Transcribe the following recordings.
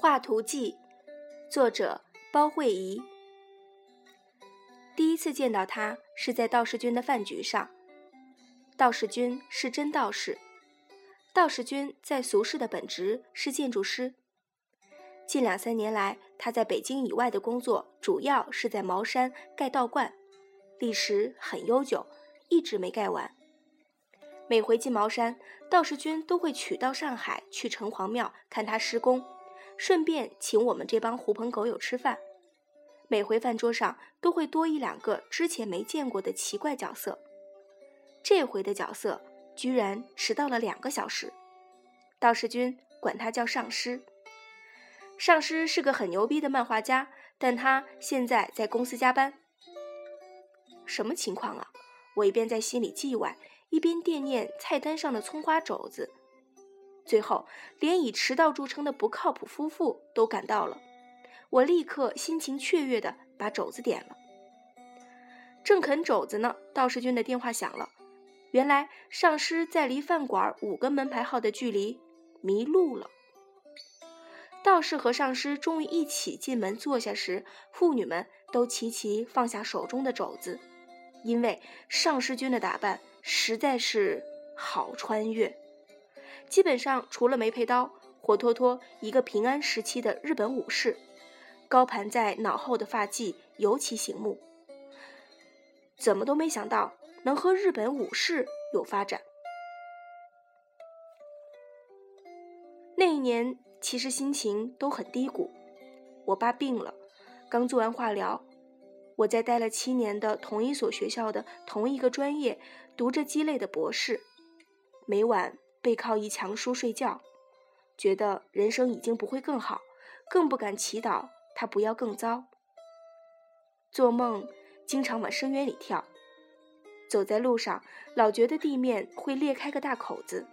画图记，作者包慧怡。第一次见到他是在道士君的饭局上。道士君是真道士，道士君在俗世的本职是建筑师。近两三年来，他在北京以外的工作主要是在茅山盖道观，历史很悠久，一直没盖完。每回进茅山，道士君都会取到上海去城隍庙看他施工。顺便请我们这帮狐朋狗友吃饭，每回饭桌上都会多一两个之前没见过的奇怪角色。这回的角色居然迟到了两个小时，道士君管他叫上师。上师是个很牛逼的漫画家，但他现在在公司加班。什么情况啊？我一边在心里叽歪，一边惦念菜单上的葱花肘子。最后，连以迟到著称的不靠谱夫妇都赶到了。我立刻心情雀跃地把肘子点了。正啃肘子呢，道士君的电话响了。原来上师在离饭馆五个门牌号的距离迷路了。道士和上师终于一起进门坐下时，妇女们都齐齐放下手中的肘子，因为上师君的打扮实在是好穿越。基本上除了没配刀，活脱脱一个平安时期的日本武士，高盘在脑后的发髻尤其醒目。怎么都没想到能和日本武士有发展。那一年其实心情都很低谷，我爸病了，刚做完化疗，我在待了七年的同一所学校的同一个专业读着鸡肋的博士，每晚。背靠一墙书睡觉，觉得人生已经不会更好，更不敢祈祷他不要更糟。做梦经常往深渊里跳，走在路上老觉得地面会裂开个大口子。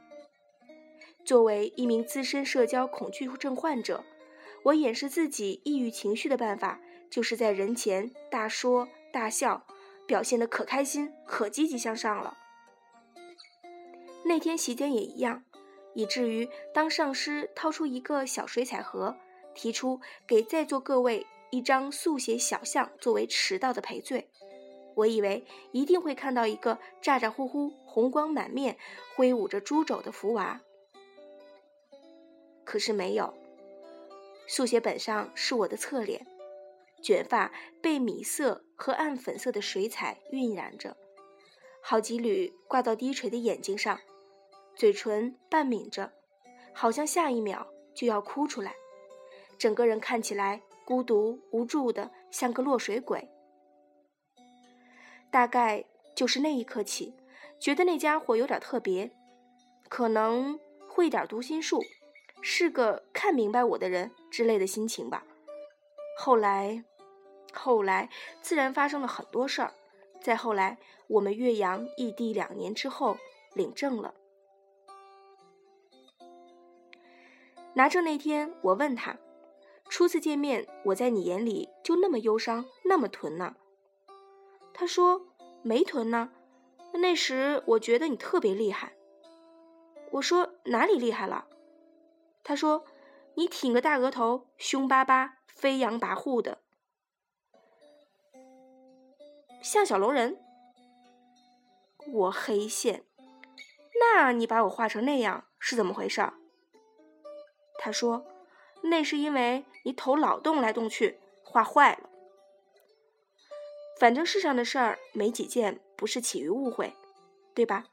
作为一名资深社交恐惧症患者，我掩饰自己抑郁情绪的办法，就是在人前大说大笑，表现得可开心、可积极向上了。那天席间也一样，以至于当上师掏出一个小水彩盒，提出给在座各位一张速写小像作为迟到的赔罪，我以为一定会看到一个咋咋呼呼、红光满面、挥舞着猪肘的福娃，可是没有。速写本上是我的侧脸，卷发被米色和暗粉色的水彩晕染着，好几缕挂到低垂的眼睛上。嘴唇半抿着，好像下一秒就要哭出来，整个人看起来孤独无助的，像个落水鬼。大概就是那一刻起，觉得那家伙有点特别，可能会点读心术，是个看明白我的人之类的心情吧。后来，后来自然发生了很多事儿。再后来，我们岳阳异地两年之后领证了。拿证那天，我问他：“初次见面，我在你眼里就那么忧伤，那么囤呢？”他说：“没囤呢。”那时我觉得你特别厉害。我说：“哪里厉害了？”他说：“你挺个大额头，凶巴巴，飞扬跋扈的，像小龙人。”我黑线。那你把我画成那样是怎么回事？他说：“那是因为你头老动来动去，画坏了。反正世上的事儿没几件不是起于误会，对吧？”